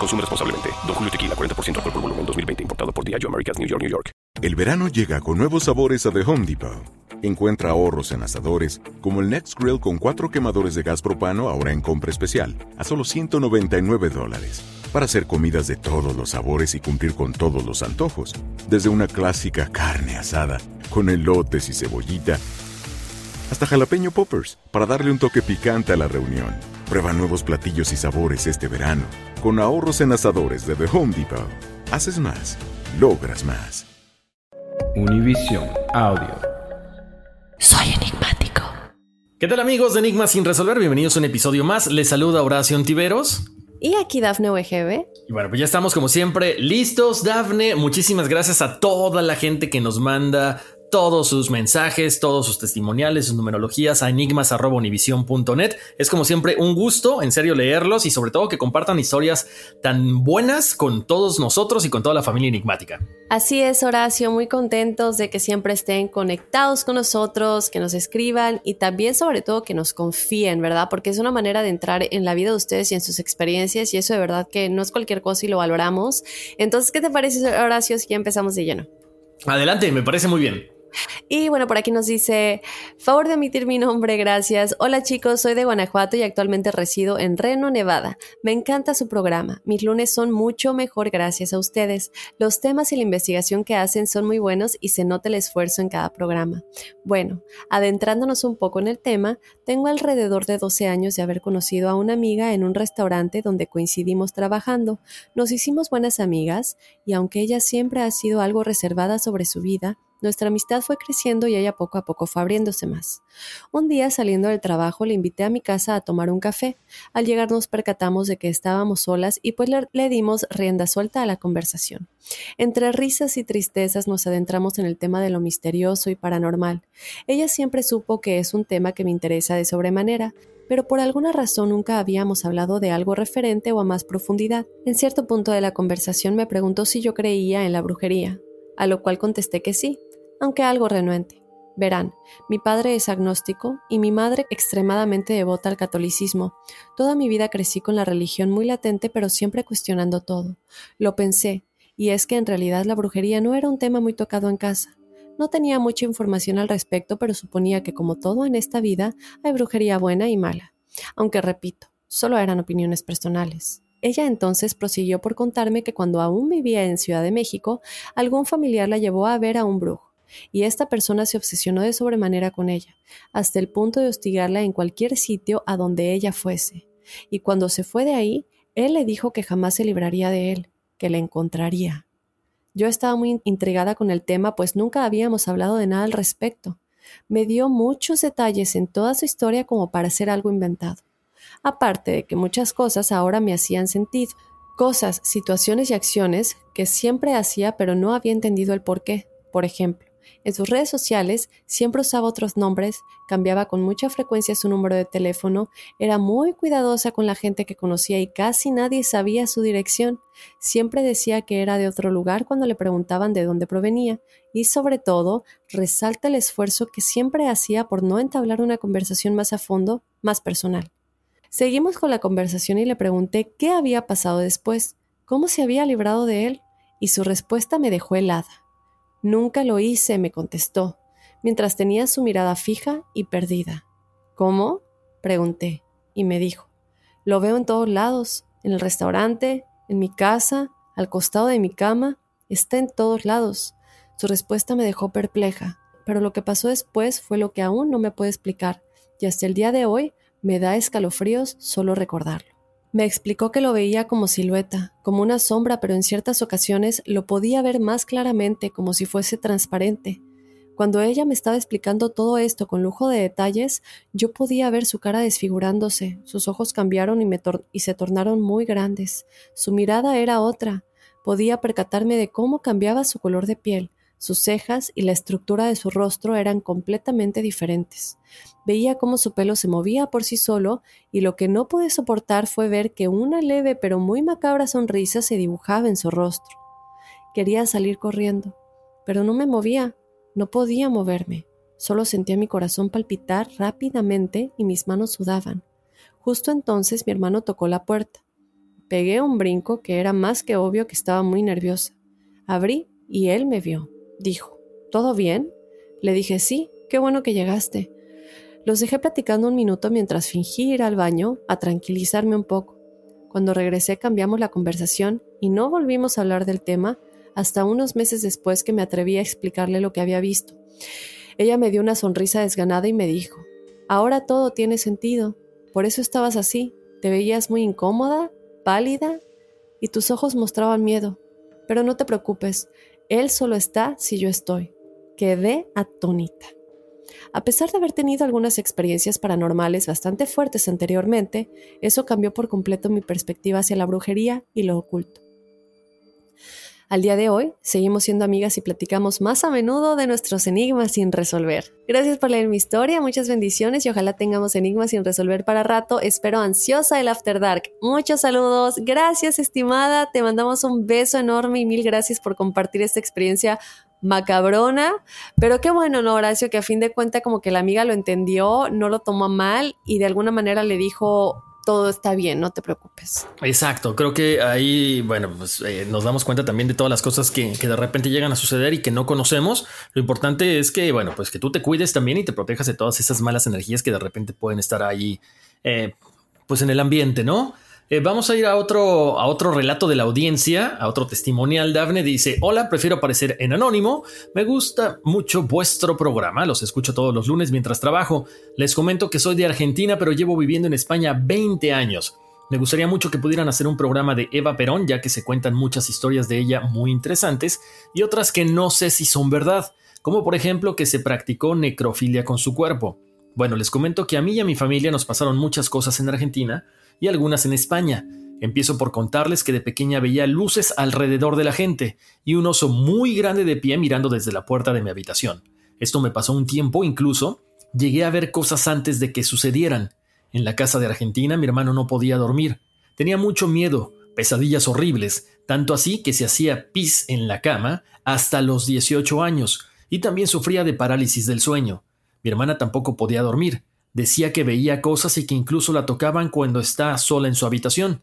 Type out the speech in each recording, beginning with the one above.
Consume responsablemente. Don Julio Tequila, 40% alcohol por volumen, 2020. Importado por Diageo Americas, New York, New York. El verano llega con nuevos sabores a The Home Depot. Encuentra ahorros en asadores, como el Next Grill con cuatro quemadores de gas propano ahora en compra especial, a solo 199 dólares. Para hacer comidas de todos los sabores y cumplir con todos los antojos. Desde una clásica carne asada, con elotes y cebollita, hasta jalapeño poppers, para darle un toque picante a la reunión. Prueba nuevos platillos y sabores este verano. Con ahorros en asadores de The Home Depot. Haces más, logras más. Univision Audio. Soy enigmático. ¿Qué tal amigos de Enigmas sin resolver? Bienvenidos a un episodio más. Les saluda Horacio Antiveros. Y aquí Dafne UGB. Y bueno, pues ya estamos como siempre listos, Dafne. Muchísimas gracias a toda la gente que nos manda todos sus mensajes, todos sus testimoniales, sus numerologías a enigmas.univision.net. Es como siempre un gusto, en serio, leerlos y sobre todo que compartan historias tan buenas con todos nosotros y con toda la familia enigmática. Así es, Horacio, muy contentos de que siempre estén conectados con nosotros, que nos escriban y también sobre todo que nos confíen, ¿verdad? Porque es una manera de entrar en la vida de ustedes y en sus experiencias y eso de verdad que no es cualquier cosa y lo valoramos. Entonces, ¿qué te parece, Horacio, si ya empezamos de lleno? Adelante, me parece muy bien. Y bueno, por aquí nos dice, favor de emitir mi nombre, gracias. Hola chicos, soy de Guanajuato y actualmente resido en Reno, Nevada. Me encanta su programa. Mis lunes son mucho mejor gracias a ustedes. Los temas y la investigación que hacen son muy buenos y se nota el esfuerzo en cada programa. Bueno, adentrándonos un poco en el tema, tengo alrededor de 12 años de haber conocido a una amiga en un restaurante donde coincidimos trabajando. Nos hicimos buenas amigas y aunque ella siempre ha sido algo reservada sobre su vida, nuestra amistad fue creciendo y ella poco a poco fue abriéndose más. Un día saliendo del trabajo le invité a mi casa a tomar un café. Al llegar nos percatamos de que estábamos solas y pues le, dimos rienda suelta a la conversación. Entre risas y tristezas nos adentramos en el tema de lo misterioso y paranormal. Ella siempre supo que es un tema que me interesa de sobremanera, pero por alguna razón nunca habíamos hablado de algo referente o a más profundidad. En cierto punto de la conversación me preguntó si yo creía en la brujería, a lo cual contesté que sí, aunque algo renuente. Verán, mi padre es agnóstico y mi madre extremadamente devota al catolicismo. Toda mi vida crecí con la religión muy latente pero siempre cuestionando todo. Lo pensé, y es que en realidad la brujería no era un tema muy tocado en casa. No tenía mucha información al respecto, pero suponía que como todo en esta vida, hay brujería buena y mala. Aunque repito, solo eran opiniones personales. Ella entonces prosiguió por contarme que cuando aún vivía en Ciudad de México, algún familiar la llevó a ver a un brujo y esta persona se obsesionó de sobremanera con ella, hasta el punto de hostigarla en cualquier sitio a donde ella fuese. Y cuando se fue de ahí, él le dijo que jamás se libraría de él, que le encontraría. Yo estaba muy intrigada con el tema, pues nunca habíamos hablado de nada al respecto. Me dio muchos detalles en toda su historia como para hacer algo inventado. Aparte de que muchas cosas ahora me hacían sentido, cosas, situaciones y acciones que siempre hacía pero no había entendido el por qué. Por ejemplo, en sus redes sociales siempre usaba otros nombres, cambiaba con mucha frecuencia su número de teléfono, era muy cuidadosa con la gente que conocía y casi nadie sabía su dirección. Siempre decía que era de otro lugar cuando le preguntaban de dónde provenía y sobre todo resalta el esfuerzo que siempre hacía por no entablar una conversación más a fondo, más personal. Seguimos con la conversación y le pregunté qué había pasado después, cómo se había librado de él, y su respuesta me dejó helada. Nunca lo hice, me contestó, mientras tenía su mirada fija y perdida. ¿Cómo? pregunté, y me dijo, lo veo en todos lados, en el restaurante, en mi casa, al costado de mi cama, Está en todos lados. Su respuesta me dejó perpleja, pero lo que pasó después fue lo que aún no me puede explicar, y hasta el día de hoy me da escalofríos solo recordarlo. Me explicó que lo veía como silueta, como una sombra, pero en ciertas ocasiones lo podía ver más claramente, como si fuese transparente. Cuando ella me estaba explicando todo esto con lujo de detalles, yo podía ver su cara desfigurándose, sus ojos cambiaron y, y se tornaron muy grandes, su mirada era otra, podía percatarme de cómo cambiaba su color de piel, sus cejas y la estructura de su rostro eran completamente diferentes. Veía cómo su pelo se movía por sí solo y lo que no pude soportar fue ver que una leve pero muy macabra sonrisa se dibujaba en su rostro. Quería salir corriendo, pero no me movía, no podía moverme. Solo sentía mi corazón palpitar rápidamente y mis manos sudaban. Justo entonces mi hermano tocó la puerta. Pegué un brinco que era más que obvio que estaba muy nerviosa. Abrí y él me vio dijo. ¿Todo bien? Le dije, sí, qué bueno que llegaste. Los dejé platicando un minuto mientras fingí ir al baño a tranquilizarme un poco. Cuando regresé cambiamos la conversación y no volvimos a hablar del tema hasta unos meses después que me atreví a explicarle lo que había visto. Ella me dio una sonrisa desganada y me dijo, ahora todo tiene sentido, por eso estabas así, te veías muy incómoda, pálida y tus ojos mostraban miedo. Pero no te preocupes, él solo está si yo estoy. Quedé atónita. A pesar de haber tenido algunas experiencias paranormales bastante fuertes anteriormente, eso cambió por completo mi perspectiva hacia la brujería y lo oculto. Al día de hoy, seguimos siendo amigas y platicamos más a menudo de nuestros enigmas sin resolver. Gracias por leer mi historia, muchas bendiciones y ojalá tengamos enigmas sin resolver para rato. Espero ansiosa el After Dark. Muchos saludos, gracias estimada, te mandamos un beso enorme y mil gracias por compartir esta experiencia macabrona, pero qué bueno, ¿no, Horacio? Que a fin de cuentas como que la amiga lo entendió, no lo tomó mal y de alguna manera le dijo, todo está bien, no te preocupes. Exacto, creo que ahí, bueno, pues eh, nos damos cuenta también de todas las cosas que, de repente llegan a suceder y que no conocemos. Lo importante es que, bueno, pues que tú te cuides también y te protejas de todas esas malas energías que de repente pueden estar ahí, eh, pues en el ambiente, ¿no? Eh, vamos a ir a otro, a otro relato de la audiencia, a otro testimonial. Dafne dice, hola, prefiero aparecer en anónimo. Me gusta mucho vuestro programa, los escucho todos los lunes mientras trabajo. Les comento que soy de Argentina, pero llevo viviendo en España 20 años. Me gustaría mucho que pudieran hacer un programa de Eva Perón, ya que se cuentan muchas historias de ella muy interesantes y otras que no sé si son verdad, como por ejemplo que se practicó necrofilia con su cuerpo. Bueno, les comento que a mí y a mi familia nos pasaron muchas cosas en Argentina, y algunas en España. Empiezo por contarles que de pequeña veía luces alrededor de la gente y un oso muy grande de pie mirando desde la puerta de mi habitación. Esto me pasó un tiempo, incluso llegué a ver cosas antes de que sucedieran. En la casa de Argentina mi hermano no podía dormir. Tenía mucho miedo, pesadillas horribles, tanto así que se hacía pis en la cama hasta los 18 años, y también sufría de parálisis del sueño. Mi hermana tampoco podía dormir, Decía que veía cosas y que incluso la tocaban cuando está sola en su habitación.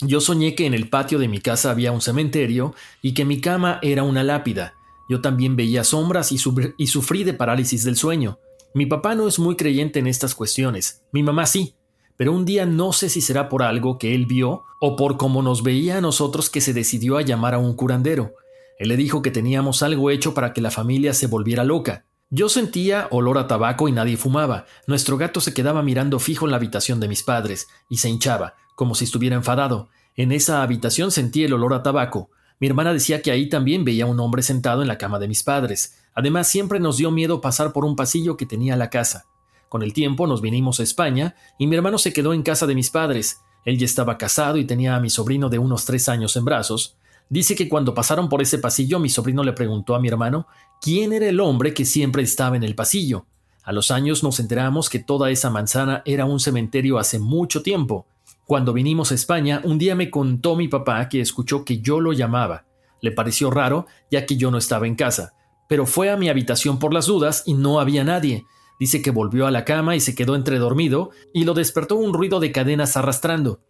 Yo soñé que en el patio de mi casa había un cementerio y que mi cama era una lápida. Yo también veía sombras y, sufrí de parálisis del sueño. Mi papá no es muy creyente en estas cuestiones, mi mamá sí, pero un día no sé si será por algo que él vio o por cómo nos veía a nosotros que se decidió a llamar a un curandero. Él le dijo que teníamos algo hecho para que la familia se volviera loca. Yo sentía olor a tabaco y nadie fumaba. Nuestro gato se quedaba mirando fijo en la habitación de mis padres y se hinchaba, como si estuviera enfadado. En esa habitación sentí el olor a tabaco. Mi hermana decía que ahí también veía un hombre sentado en la cama de mis padres. Además, siempre nos dio miedo pasar por un pasillo que tenía la casa. Con el tiempo nos vinimos a España y mi hermano se quedó en casa de mis padres. Él ya estaba casado y tenía a mi sobrino de unos tres años en brazos. Dice que cuando pasaron por ese pasillo mi sobrino le preguntó a mi hermano quién era el hombre que siempre estaba en el pasillo. A los años nos enteramos que toda esa manzana era un cementerio hace mucho tiempo. Cuando vinimos a España, un día me contó mi papá que escuchó que yo lo llamaba. Le pareció raro, ya que yo no estaba en casa, pero fue a mi habitación por las dudas y no había nadie. Dice que volvió a la cama y se quedó entredormido y lo despertó un ruido de cadenas arrastrando.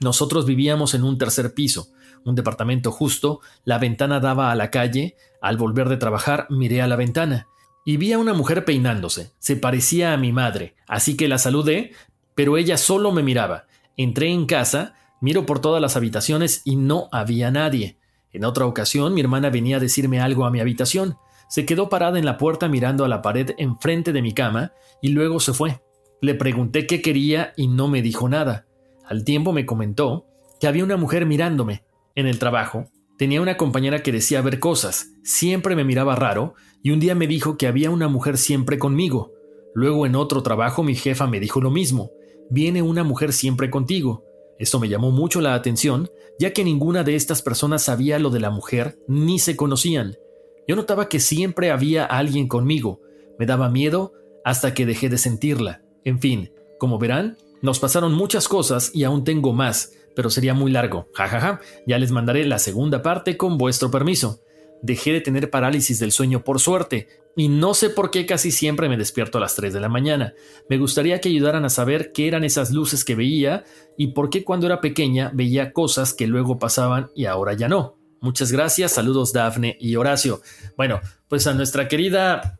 Nosotros vivíamos en un tercer piso un departamento justo, la ventana daba a la calle, al volver de trabajar miré a la ventana y vi a una mujer peinándose, se parecía a mi madre, así que la saludé, pero ella solo me miraba. Entré en casa, miro por todas las habitaciones y no había nadie. En otra ocasión, mi hermana venía a decirme algo a mi habitación. Se quedó parada en la puerta mirando a la pared enfrente de mi cama y luego se fue. Le pregunté qué quería y no me dijo nada. Al tiempo me comentó que había una mujer mirándome. En el trabajo, tenía una compañera que decía ver cosas, siempre me miraba raro, y un día me dijo que había una mujer siempre conmigo. Luego en otro trabajo mi jefa me dijo lo mismo, viene una mujer siempre contigo. Esto me llamó mucho la atención, ya que ninguna de estas personas sabía lo de la mujer ni se conocían. Yo notaba que siempre había alguien conmigo. Me daba miedo hasta que dejé de sentirla. En fin, como verán, nos pasaron muchas cosas y aún tengo más, pero sería muy largo. Jajaja, ya les mandaré la segunda parte con vuestro permiso. Dejé de tener parálisis del sueño por suerte, y no sé por qué casi siempre me despierto a las 3 de la mañana. Me gustaría que ayudaran a saber qué eran esas luces que veía y por qué cuando era pequeña veía cosas que luego pasaban y ahora ya no. Muchas gracias, saludos Dafne y Horacio. Bueno, pues a nuestra querida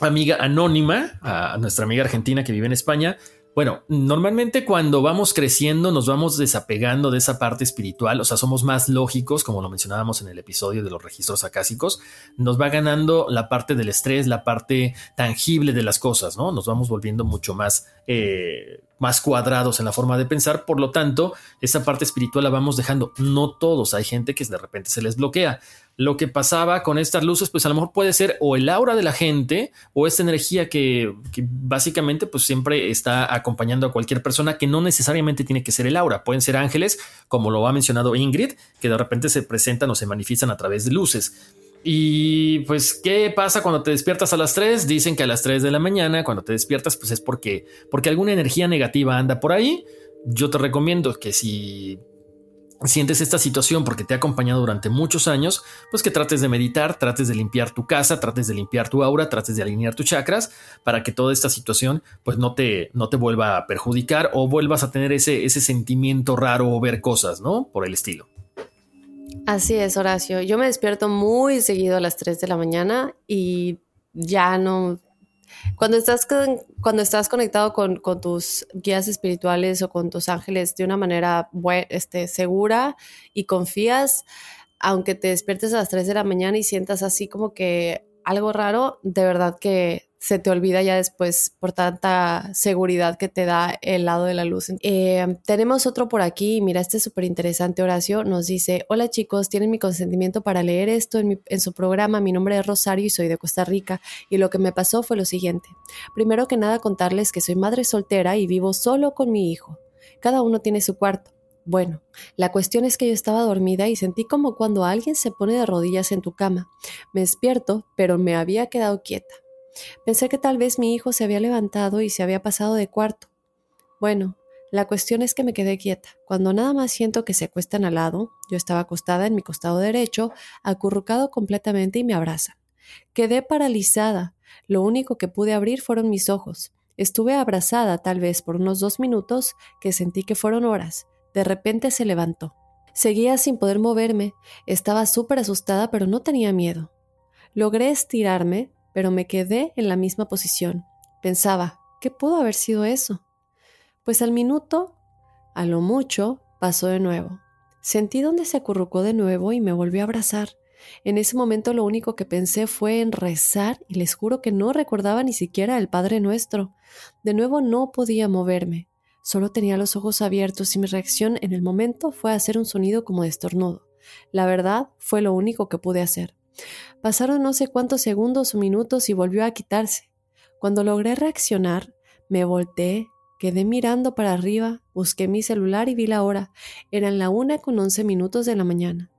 amiga anónima, a nuestra amiga argentina que vive en España, bueno, normalmente cuando vamos creciendo nos vamos desapegando de esa parte espiritual, o sea, somos más lógicos, como lo mencionábamos en el episodio de los registros acásicos, nos va ganando la parte del estrés, la parte tangible de las cosas, ¿no? Nos vamos volviendo mucho más, eh, más cuadrados en la forma de pensar, por lo tanto, esa parte espiritual la vamos dejando. No todos, hay gente que de repente se les bloquea lo que pasaba con estas luces, pues a lo mejor puede ser o el aura de la gente o esta energía que, básicamente pues siempre está acompañando a cualquier persona que no necesariamente tiene que ser el aura. Pueden ser ángeles, como lo ha mencionado Ingrid, que de repente se presentan o se manifiestan a través de luces. Y pues, ¿qué pasa cuando te despiertas a las 3? Dicen que a las 3 de la mañana, cuando te despiertas, pues es porque, porque alguna energía negativa anda por ahí. Yo te recomiendo que si sientes esta situación porque te ha acompañado durante muchos años, pues que trates de meditar, trates de limpiar tu casa, trates de limpiar tu aura, trates de alinear tus chakras para que toda esta situación pues no te, no te vuelva a perjudicar o vuelvas a tener ese, ese sentimiento raro o ver cosas, ¿no? Por el estilo. Así es, Horacio. Yo me despierto muy seguido a las 3 de la mañana y ya no, cuando estás, cuando estás conectado con, tus guías espirituales o con tus ángeles de una manera este, segura y confías, aunque te despiertes a las 3 de la mañana y sientas así como que algo raro, de verdad que se te olvida ya después por tanta seguridad que te da el lado de la luz. Eh, tenemos otro por aquí, mira, este es súper interesante, Horacio, nos dice, hola chicos, tienen mi consentimiento para leer esto en, en su programa, mi nombre es Rosario y soy de Costa Rica, y lo que me pasó fue lo siguiente. Primero que nada contarles que soy madre soltera y vivo solo con mi hijo. Cada uno tiene su cuarto. Bueno, la cuestión es que yo estaba dormida y sentí como cuando alguien se pone de rodillas en tu cama. Me despierto, pero me había quedado quieta. Pensé que tal vez mi hijo se había levantado y se había pasado de cuarto. Bueno, la cuestión es que me quedé quieta. Cuando nada más siento que se acuestan al lado, yo estaba acostada en mi costado derecho, acurrucado completamente y me abrazan. Quedé paralizada. Lo único que pude abrir fueron mis ojos. Estuve abrazada tal vez por unos dos minutos que sentí que fueron horas. De repente se levantó. Seguía sin poder moverme. Estaba súper asustada, pero no tenía miedo. Logré estirarme, pero me quedé en la misma posición. Pensaba, ¿qué pudo haber sido eso? Pues al minuto, a lo mucho, pasó de nuevo. Sentí donde se acurrucó de nuevo y me volvió a abrazar. En ese momento lo único que pensé fue en rezar y les juro que no recordaba ni siquiera el Padre Nuestro. De nuevo no podía moverme. Solo tenía los ojos abiertos y mi reacción en el momento fue hacer un sonido como de estornudo. La verdad fue lo único que pude hacer. Pasaron no sé cuántos segundos o minutos y volvió a quitarse. Cuando logré reaccionar, me volteé, quedé mirando para arriba, busqué mi celular y vi la hora. Eran la una con once minutos de la mañana.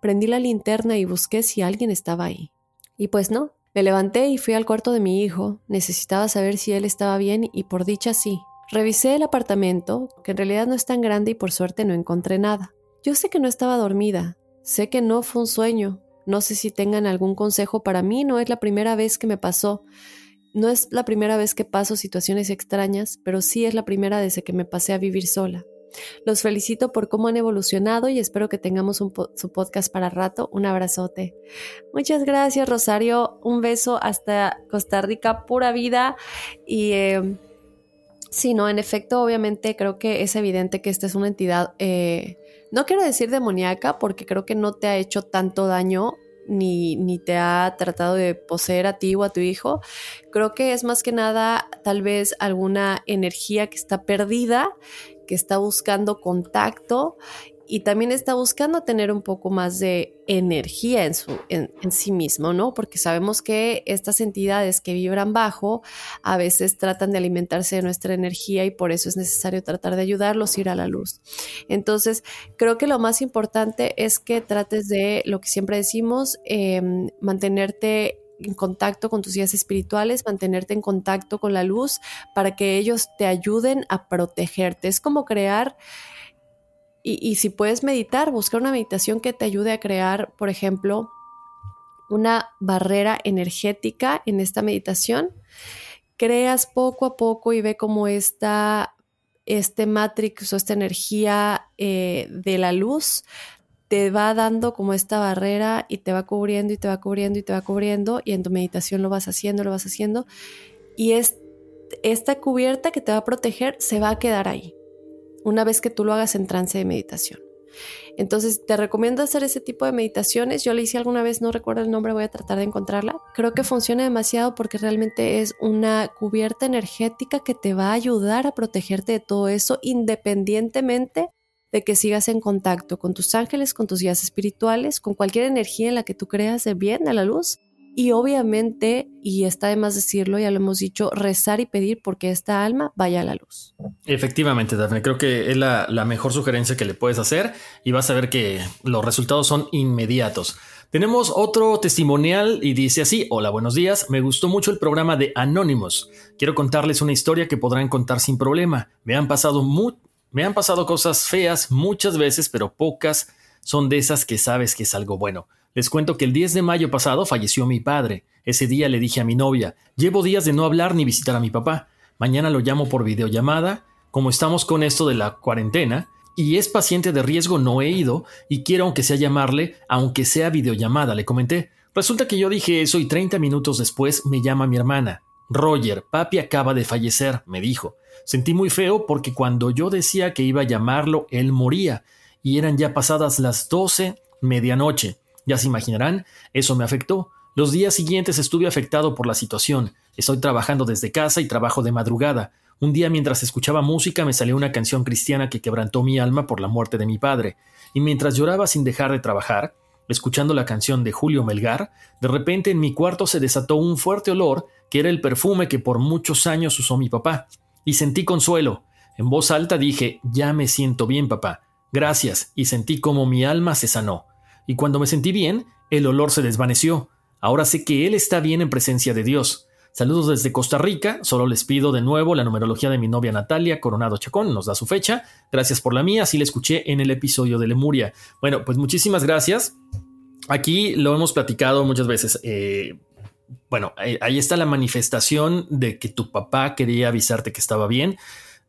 Prendí la linterna y busqué si alguien estaba ahí. Y pues no. Me levanté y fui al cuarto de mi hijo. Necesitaba saber si él estaba bien y por dicha sí. Revisé el apartamento, que en realidad no es tan grande y por suerte no encontré nada. Yo sé que no estaba dormida, sé que no fue un sueño, no sé si tengan algún consejo para mí, no es la primera vez que me pasó. No es la primera vez que paso situaciones extrañas, pero sí es la primera desde que me pasé a vivir sola. Los felicito por cómo han evolucionado y espero que tengamos su podcast para rato. Un abrazote. Muchas gracias, Rosario. Un beso hasta Costa Rica, pura vida. Y eh, sí, no, en efecto, obviamente creo que es evidente que esta es una entidad eh, no quiero decir demoníaca porque creo que no te ha hecho tanto daño ni, ni, te ha tratado de poseer a ti o a tu hijo. Creo que es más que nada tal vez alguna energía que está perdida, que está buscando contacto y también está buscando tener un poco más de energía en, su, en, sí mismo, ¿no? Porque sabemos que estas entidades que vibran bajo a veces tratan de alimentarse de nuestra energía y por eso es necesario tratar de ayudarlos a ir a la luz. Entonces, creo que lo más importante es que trates de, lo que siempre decimos, em, mantenerte en contacto con tus guías espirituales, mantenerte en contacto con la luz para que ellos te ayuden a protegerte. Es como crear y, si puedes meditar, buscar una meditación que te ayude a crear, por ejemplo, una barrera energética en esta meditación. Creas poco a poco y ve cómo esta, este matrix o esta energía eh, de la luz te va dando como esta barrera y te va cubriendo y te va cubriendo y te va cubriendo y en tu meditación lo vas haciendo, lo vas haciendo y es, esta cubierta que te va a proteger se va a quedar ahí una vez que tú lo hagas en trance de meditación. Entonces, te recomiendo hacer ese tipo de meditaciones. Yo le hice alguna vez, no recuerdo el nombre, voy a tratar de encontrarla. Creo que funciona demasiado porque realmente es una cubierta energética que te va a ayudar a protegerte de todo eso independientemente de que sigas en contacto con tus ángeles, con tus guías espirituales, con cualquier energía en la que tú creas de bien, de la luz y obviamente, y está de más decirlo, ya lo hemos dicho, rezar y pedir porque esta alma vaya a la luz. Efectivamente, Daphne, creo que es la, mejor sugerencia que le puedes hacer y vas a ver que los resultados son inmediatos. Tenemos otro testimonial y dice así, hola, buenos días, me gustó mucho el programa de Anonymous. Quiero contarles una historia que podrán contar sin problema. Me han pasado, me han pasado cosas feas muchas veces, pero pocas son de esas que sabes que es algo bueno. Les cuento que el 10 de mayo pasado falleció mi padre. Ese día le dije a mi novia, llevo días de no hablar ni visitar a mi papá. Mañana lo llamo por videollamada. Como estamos con esto de la cuarentena, y es paciente de riesgo, no he ido, y quiero aunque sea llamarle, aunque sea videollamada, le comenté. Resulta que yo dije eso y 30 minutos después me llama mi hermana. Roger, papi acaba de fallecer, me dijo. Sentí muy feo porque cuando yo decía que iba a llamarlo, él moría, y eran ya pasadas las 12, medianoche. Ya se imaginarán, eso me afectó. Los días siguientes estuve afectado por la situación. Estoy trabajando desde casa y trabajo de madrugada. Un día mientras escuchaba música me salió una canción cristiana que quebrantó mi alma por la muerte de mi padre, y mientras lloraba sin dejar de trabajar, escuchando la canción de Julio Melgar, de repente en mi cuarto se desató un fuerte olor que era el perfume que por muchos años usó mi papá, y sentí consuelo. En voz alta dije, ya me siento bien, papá. Gracias, y sentí como mi alma se sanó y cuando me sentí bien, el olor se desvaneció. Ahora sé que Él está bien en presencia de Dios. Saludos desde Costa Rica. Solo les pido de nuevo la numerología de mi novia Natalia Coronado Chacón. Nos da su fecha. Gracias por la mía. Así la escuché en el episodio de Lemuria. Bueno, pues muchísimas gracias. Aquí lo hemos platicado muchas veces. Eh, bueno, ahí está la manifestación de que tu papá quería avisarte que estaba bien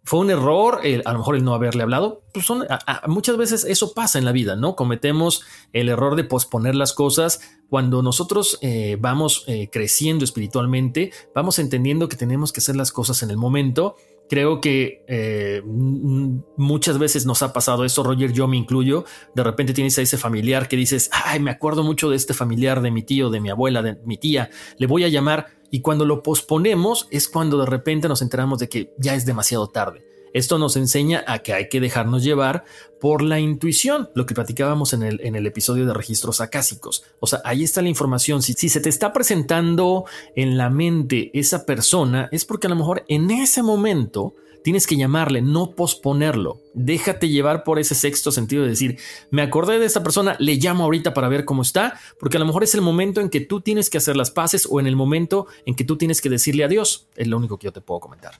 fue un error, a lo mejor el no haberle hablado. Pues son, muchas veces eso pasa en la vida, ¿no? Cometemos el error de posponer las cosas. Cuando nosotros eh, vamos eh, creciendo espiritualmente, vamos entendiendo que tenemos que hacer las cosas en el momento Creo que eh, muchas veces nos ha pasado esto, Roger, yo me incluyo. De repente tienes a ese familiar que dices, ay, me acuerdo mucho de este familiar, de mi tío, de mi abuela, de mi tía, le voy a llamar. Y cuando lo posponemos es cuando de repente nos enteramos de que ya es demasiado tarde. Esto nos enseña a que hay que dejarnos llevar por la intuición, lo que platicábamos en el, en el episodio de registros acásicos. O sea, ahí está la información. Si, si se te está presentando en la mente esa persona, es porque a lo mejor en ese momento tienes que llamarle, no posponerlo. Déjate llevar por ese sexto sentido de decir, me acordé de esta persona, le llamo ahorita para ver cómo está, porque a lo mejor es el momento en que tú tienes que hacer las paces o en el momento en que tú tienes que decirle adiós. Es lo único que yo te puedo comentar.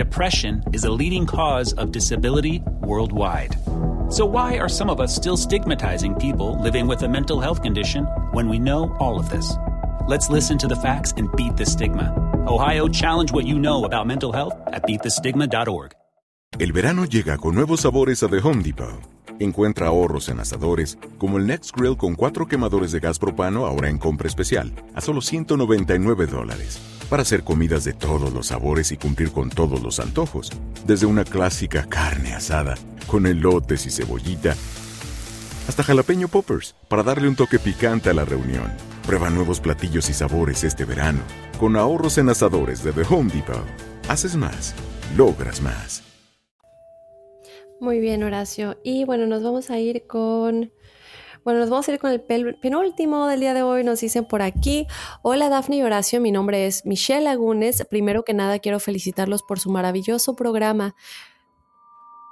Depression is a leading cause of disability worldwide. So, why are some of us still stigmatizing people living with a mental health condition when we know all of this? Let's listen to the facts and beat the stigma. Ohio, challenge what you know about mental health at beatthestigma.org. El verano llega con nuevos sabores a The Home Depot. Encuentra ahorros en asadores, como el Next Grill con cuatro quemadores de gas propano ahora en compra especial, a solo 199 dólares. Para hacer comidas de todos los sabores y cumplir con todos los antojos. Desde una clásica carne asada, con elotes y cebollita, hasta jalapeño poppers, para darle un toque picante a la reunión. Prueba nuevos platillos y sabores este verano, con ahorros en asadores de The Home Depot. Haces más, logras más. Muy bien, Horacio. Y bueno, nos vamos a ir con... Bueno, nos vamos a ir con el penúltimo del día de hoy. Nos dicen por aquí, hola Dafne y Horacio, mi nombre es Michelle Lagunes. Primero que nada quiero felicitarlos por su maravilloso programa.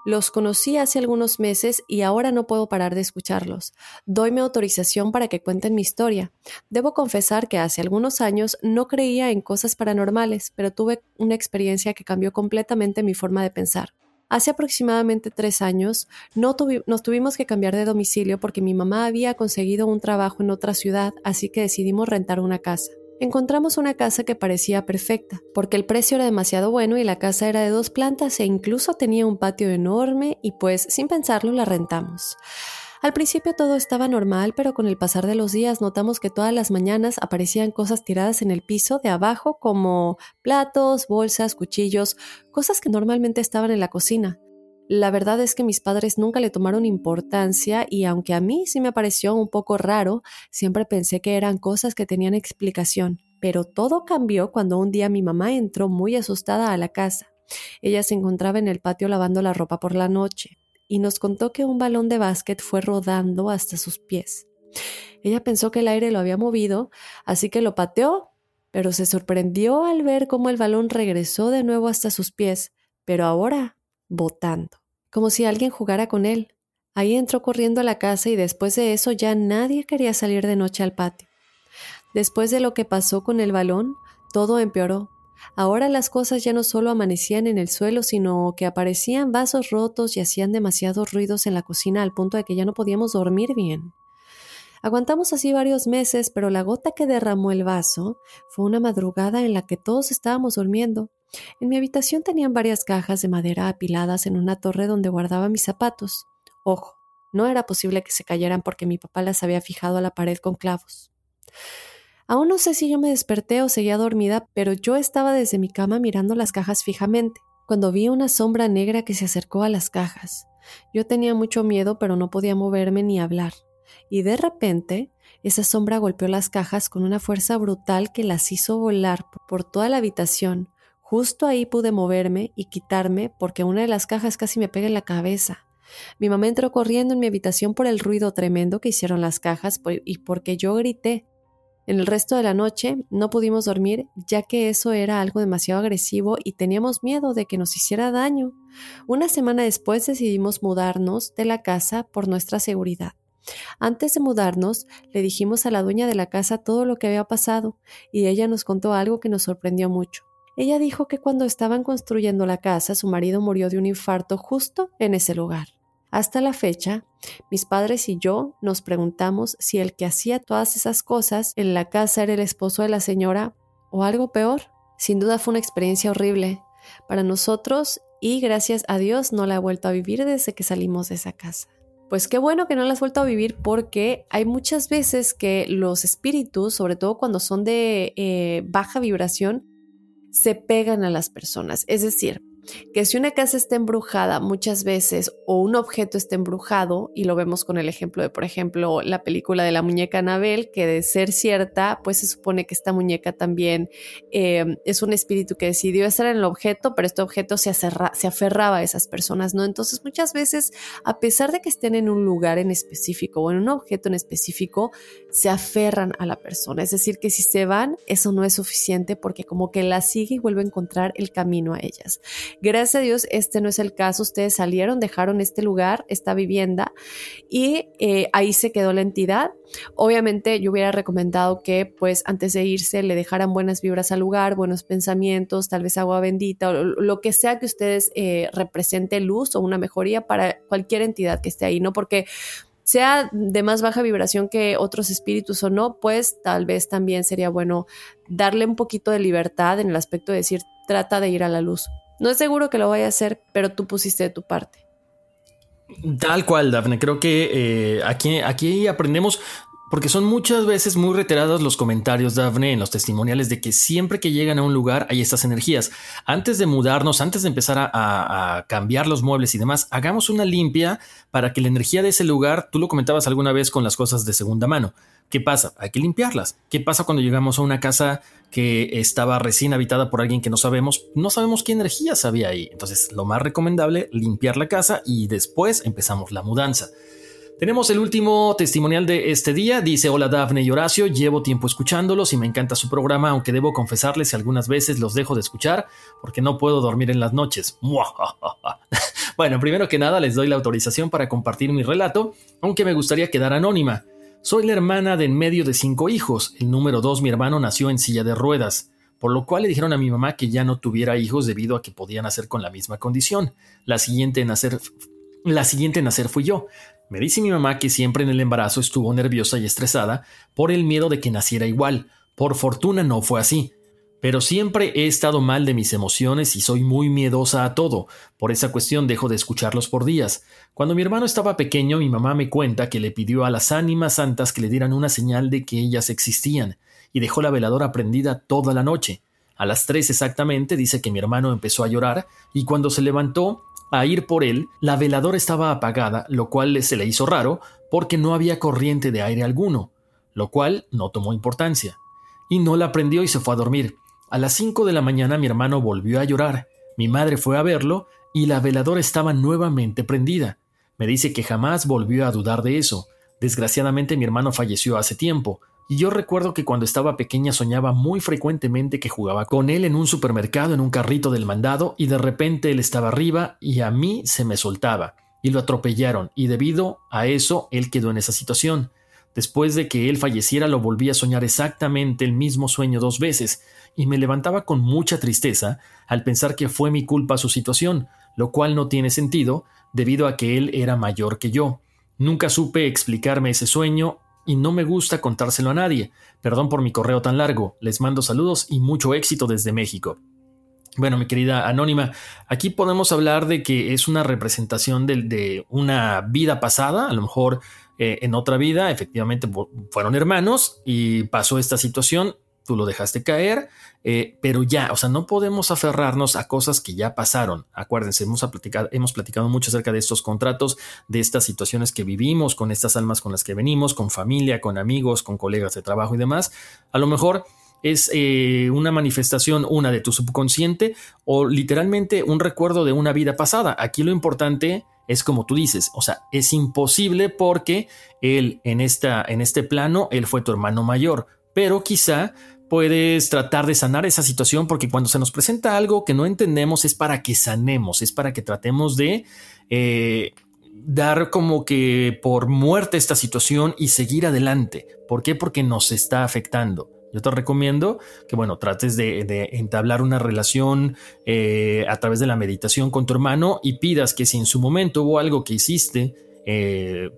Los conocí hace algunos meses y ahora no puedo parar de escucharlos. Doyme autorización para que cuenten mi historia. Debo confesar que hace algunos años no creía en cosas paranormales, pero tuve una experiencia que cambió completamente mi forma de pensar. Hace aproximadamente tres años no nos tuvimos que cambiar de domicilio porque mi mamá había conseguido un trabajo en otra ciudad, así que decidimos rentar una casa. Encontramos una casa que parecía perfecta, porque el precio era demasiado bueno y la casa era de dos plantas e incluso tenía un patio enorme y pues sin pensarlo la rentamos. Al principio todo estaba normal, pero con el pasar de los días notamos que todas las mañanas aparecían cosas tiradas en el piso de abajo como platos, bolsas, cuchillos, cosas que normalmente estaban en la cocina. La verdad es que mis padres nunca le tomaron importancia y aunque a mí sí me pareció un poco raro, siempre pensé que eran cosas que tenían explicación. Pero todo cambió cuando un día mi mamá entró muy asustada a la casa. Ella se encontraba en el patio lavando la ropa por la noche y nos contó que un balón de básquet fue rodando hasta sus pies. Ella pensó que el aire lo había movido, así que lo pateó, pero se sorprendió al ver cómo el balón regresó de nuevo hasta sus pies, pero ahora botando, como si alguien jugara con él. Ahí entró corriendo a la casa y después de eso ya nadie quería salir de noche al patio. Después de lo que pasó con el balón, todo empeoró. Ahora las cosas ya no solo amanecían en el suelo, sino que aparecían vasos rotos y hacían demasiados ruidos en la cocina al punto de que ya no podíamos dormir bien. Aguantamos así varios meses, pero la gota que derramó el vaso fue una madrugada en la que todos estábamos durmiendo. En mi habitación tenían varias cajas de madera apiladas en una torre donde guardaba mis zapatos. Ojo, no era posible que se cayeran porque mi papá las había fijado a la pared con clavos. Aún no sé si yo me desperté o seguía dormida, pero yo estaba desde mi cama mirando las cajas fijamente, cuando vi una sombra negra que se acercó a las cajas. Yo tenía mucho miedo, pero no podía moverme ni hablar. Y de repente, esa sombra golpeó las cajas con una fuerza brutal que las hizo volar por toda la habitación. Justo ahí pude moverme y quitarme porque una de las cajas casi me pega en la cabeza. Mi mamá entró corriendo en mi habitación por el ruido tremendo que hicieron las cajas y porque yo grité. En el resto de la noche no pudimos dormir ya que eso era algo demasiado agresivo y teníamos miedo de que nos hiciera daño. Una semana después decidimos mudarnos de la casa por nuestra seguridad. Antes de mudarnos, le dijimos a la dueña de la casa todo lo que había pasado y ella nos contó algo que nos sorprendió mucho. Ella dijo que cuando estaban construyendo la casa su marido murió de un infarto justo en ese lugar. Hasta la fecha, mis padres y yo nos preguntamos si el que hacía todas esas cosas en la casa era el esposo de la señora o algo peor. Sin duda fue una experiencia horrible para nosotros y gracias a Dios no la he vuelto a vivir desde que salimos de esa casa. Pues qué bueno que no la has vuelto a vivir porque hay muchas veces que los espíritus, sobre todo cuando son de eh, baja vibración, se pegan a las personas. Es decir, que si una casa está embrujada muchas veces o un objeto está embrujado, y lo vemos con el ejemplo de, por ejemplo, la película de la muñeca Anabel, que de ser cierta, pues se supone que esta muñeca también eh, es un espíritu que decidió estar en el objeto, pero este objeto se, se aferraba a esas personas, ¿no? Entonces muchas veces, a pesar de que estén en un lugar en específico o en un objeto en específico, se aferran a la persona. Es decir, que si se van, eso no es suficiente porque como que la sigue y vuelve a encontrar el camino a ellas. Gracias a Dios, este no es el caso. Ustedes salieron, dejaron este lugar, esta vivienda, y eh, ahí se quedó la entidad. Obviamente yo hubiera recomendado que pues antes de irse le dejaran buenas vibras al lugar, buenos pensamientos, tal vez agua bendita o lo que sea que ustedes eh, represente luz o una mejoría para cualquier entidad que esté ahí, ¿no? Porque sea de más baja vibración que otros espíritus o no, pues tal vez también sería bueno darle un poquito de libertad en el aspecto de decir, trata de ir a la luz. No es seguro que lo vaya a hacer, pero tú pusiste de tu parte. Tal cual, Dafne. Creo que eh, aquí, aquí aprendemos porque son muchas veces muy reiterados los comentarios, Daphne, en los testimoniales de que siempre que llegan a un lugar hay estas energías. Antes de mudarnos, antes de empezar a, cambiar los muebles y demás, hagamos una limpia para que la energía de ese lugar, tú lo comentabas alguna vez con las cosas de segunda mano. ¿Qué pasa? Hay que limpiarlas. ¿Qué pasa cuando llegamos a una casa que estaba recién habitada por alguien que no sabemos? No sabemos qué energías había ahí. Entonces, lo más recomendable, limpiar la casa y después empezamos la mudanza. Tenemos el último testimonial de este día. Dice, hola Dafne y Horacio, llevo tiempo escuchándolos y me encanta su programa, aunque debo confesarles que algunas veces los dejo de escuchar porque no puedo dormir en las noches. bueno, primero que nada les doy la autorización para compartir mi relato, aunque me gustaría quedar anónima. Soy la hermana de en medio de cinco hijos. El número dos, mi hermano, nació en silla de ruedas por lo cual le dijeron a mi mamá que ya no tuviera hijos debido a que podían nacer con la misma condición. La siguiente en nacer, la siguiente en nacer fui yo. Me dice mi mamá que siempre en el embarazo estuvo nerviosa y estresada por el miedo de que naciera igual. Por fortuna no fue así. Pero siempre he estado mal de mis emociones y soy muy miedosa a todo. Por esa cuestión dejo de escucharlos por días. Cuando mi hermano estaba pequeño, mi mamá me cuenta que le pidió a las ánimas santas que le dieran una señal de que ellas existían, y dejó la veladora prendida toda la noche. A las tres exactamente dice que mi hermano empezó a llorar, y cuando se levantó, a ir por él, la veladora estaba apagada, lo cual se le hizo raro porque no había corriente de aire alguno, lo cual no tomó importancia. Y no la prendió y se fue a dormir. A las cinco de la mañana mi hermano volvió a llorar. Mi madre fue a verlo y la veladora estaba nuevamente prendida. Me dice que jamás volvió a dudar de eso. Desgraciadamente mi hermano falleció hace tiempo, y yo recuerdo que cuando estaba pequeña soñaba muy frecuentemente que jugaba con él en un supermercado en un carrito del mandado y de repente él estaba arriba y a mí se me soltaba y lo atropellaron y debido a eso él quedó en esa situación. Después de que él falleciera lo volví a soñar exactamente el mismo sueño dos veces y me levantaba con mucha tristeza al pensar que fue mi culpa su situación, lo cual no tiene sentido debido a que él era mayor que yo. Nunca supe explicarme ese sueño y no me gusta contárselo a nadie. Perdón por mi correo tan largo. Les mando saludos y mucho éxito desde México. Bueno, mi querida Anónima, aquí podemos hablar de que es una representación de, una vida pasada, a lo mejor eh, en otra vida, efectivamente fueron hermanos y pasó esta situación tú lo dejaste caer, eh, pero ya, o sea, no podemos aferrarnos a cosas que ya pasaron. Acuérdense, hemos platicado, hemos platicado mucho acerca de estos contratos, de estas situaciones que vivimos, con estas almas con las que venimos, con familia, con amigos, con colegas de trabajo y demás. A lo mejor es eh, una manifestación, una de tu subconsciente o literalmente un recuerdo de una vida pasada. Aquí lo importante es como tú dices, o sea, es imposible porque él en, esta, en este plano, él fue tu hermano mayor, pero quizá puedes tratar de sanar esa situación porque cuando se nos presenta algo que no entendemos es para que sanemos, es para que tratemos de eh, dar como que por muerte esta situación y seguir adelante. ¿Por qué? Porque nos está afectando. Yo te recomiendo que, bueno, trates de, entablar una relación eh, a través de la meditación con tu hermano y pidas que si en su momento hubo algo que hiciste, eh,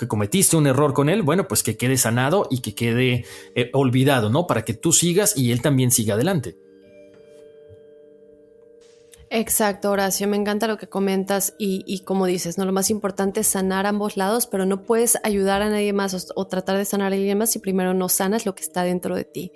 que cometiste un error con él, bueno, pues que quede sanado y que quede eh, olvidado, ¿no? Para que tú sigas y él también siga adelante. Exacto, Horacio, me encanta lo que comentas y, como dices, no lo más importante es sanar ambos lados, pero no puedes ayudar a nadie más o, tratar de sanar a alguien más si primero no sanas lo que está dentro de ti.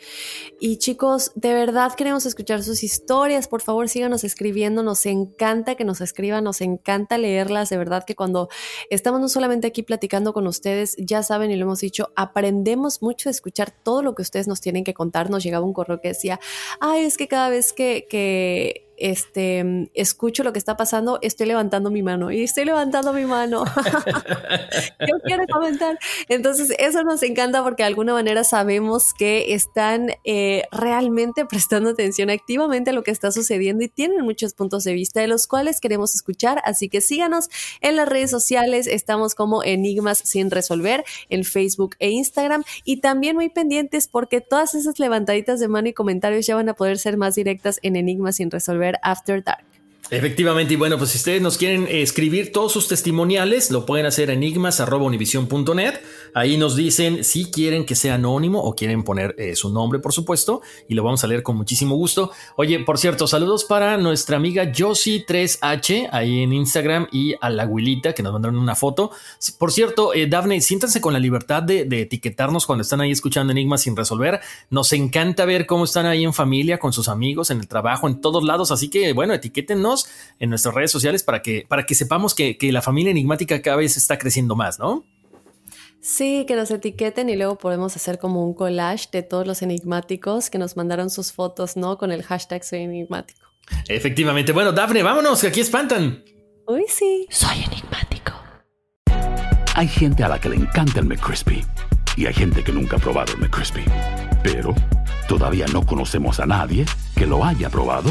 Y chicos, de verdad queremos escuchar sus historias, por favor síganos escribiendo, nos encanta que nos escriban, nos encanta leerlas, de verdad que cuando estamos no solamente aquí platicando con ustedes, ya saben y lo hemos dicho, aprendemos mucho de escuchar todo lo que ustedes nos tienen que contar. Nos llegaba un correo que decía, ay, es que cada vez que este, escucho lo que está pasando, estoy levantando mi mano y estoy levantando mi mano. Yo quiero comentar. Entonces, eso nos encanta porque de alguna manera sabemos que están eh, realmente prestando atención activamente a lo que está sucediendo y tienen muchos puntos de vista de los cuales queremos escuchar. Así que síganos en las redes sociales. Estamos como Enigmas sin resolver en Facebook e Instagram y también muy pendientes porque todas esas levantaditas de mano y comentarios ya van a poder ser más directas en Enigmas sin resolver After Dark. Efectivamente, y bueno, pues si ustedes nos quieren escribir todos sus testimoniales, lo pueden hacer enigmas.univision.net. Ahí nos dicen si quieren que sea anónimo o quieren poner eh, su nombre, por supuesto, y lo vamos a leer con muchísimo gusto. Oye, por cierto, saludos para nuestra amiga Josie3H ahí en Instagram y a la abuelita que nos mandaron una foto. Por cierto, eh, Daphne, siéntanse con la libertad de, etiquetarnos cuando están ahí escuchando Enigmas sin resolver. Nos encanta ver cómo están ahí en familia, con sus amigos, en el trabajo, en todos lados. Así que, bueno, en nuestras redes sociales para que, para que sepamos que, que la familia enigmática cada vez está creciendo más, ¿no? Sí, que nos etiqueten y luego podemos hacer como un collage de todos los enigmáticos que nos mandaron sus fotos, ¿no? Con el hashtag soy enigmático. Efectivamente. Bueno, Dafne, vámonos, que aquí espantan. Uy, sí. Soy enigmático. Hay gente a la que le encanta el McCrispy y hay gente que nunca ha probado el McCrispy. Pero todavía no conocemos a nadie que lo haya probado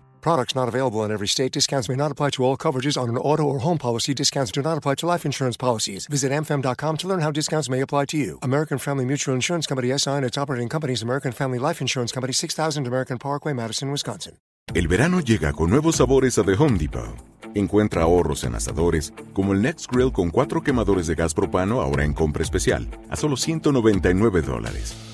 Products not available in every state. Discounts may not apply to all coverages on an auto or home policy. Discounts do not apply to life insurance policies. Visit amfam.com to learn how discounts may apply to you. American Family Mutual Insurance Company SI and its operating companies American Family Life Insurance Company 6000 American Parkway, Madison, Wisconsin. El verano llega con nuevos sabores a The Home Depot. Encuentra ahorros en asadores, como el Next Grill con cuatro quemadores de gas propano ahora en compra especial, a solo 199 dólares.